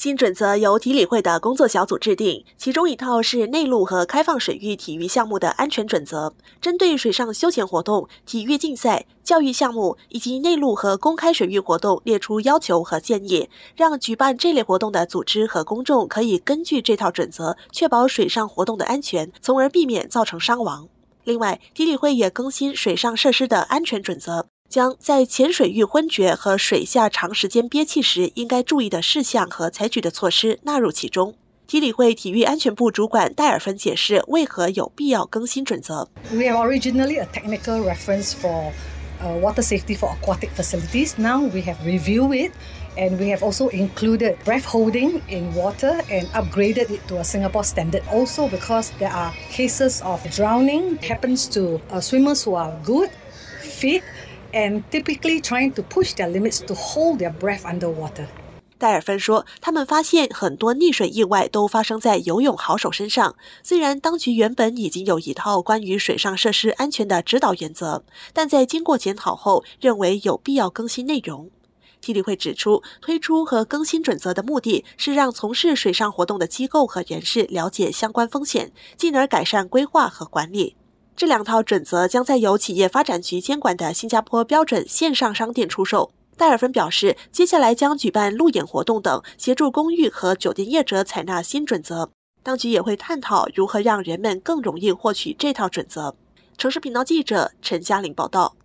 新准则由体理会的工作小组制定，其中一套是内陆和开放水域体育项目的安全准则，针对水上休闲活动、体育竞赛、教育项目以及内陆和公开水域活动列出要求和建议，让举办这类活动的组织和公众可以根据这套准则确保水上活动的安全，从而避免造成伤亡。另外，体理会也更新水上设施的安全准则。将在浅水域昏厥和水下长时间憋气时应该注意的事项和采取的措施纳入其中。体理会体育安全部主管戴尔芬解释为何有必要更新准则。We have originally a technical reference for water safety for aquatic facilities. Now we have reviewed it, and we have also included breath holding in water and upgraded it to a Singapore standard. Also, because there are cases of drowning happens to swimmers who are good, fit. and typically trying to push their limits to hold their breath underwater. 戴尔芬说：“他们发现很多溺水意外都发生在游泳好手身上。虽然当局原本已经有一套关于水上设施安全的指导原则，但在经过检讨后，认为有必要更新内容。”体理会指出，推出和更新准则的目的是让从事水上活动的机构和人士了解相关风险，进而改善规划和管理。这两套准则将在由企业发展局监管的新加坡标准线上商店出售。戴尔芬表示，接下来将举办路演活动等，协助公寓和酒店业者采纳新准则。当局也会探讨如何让人们更容易获取这套准则。城市频道记者陈嘉玲报道。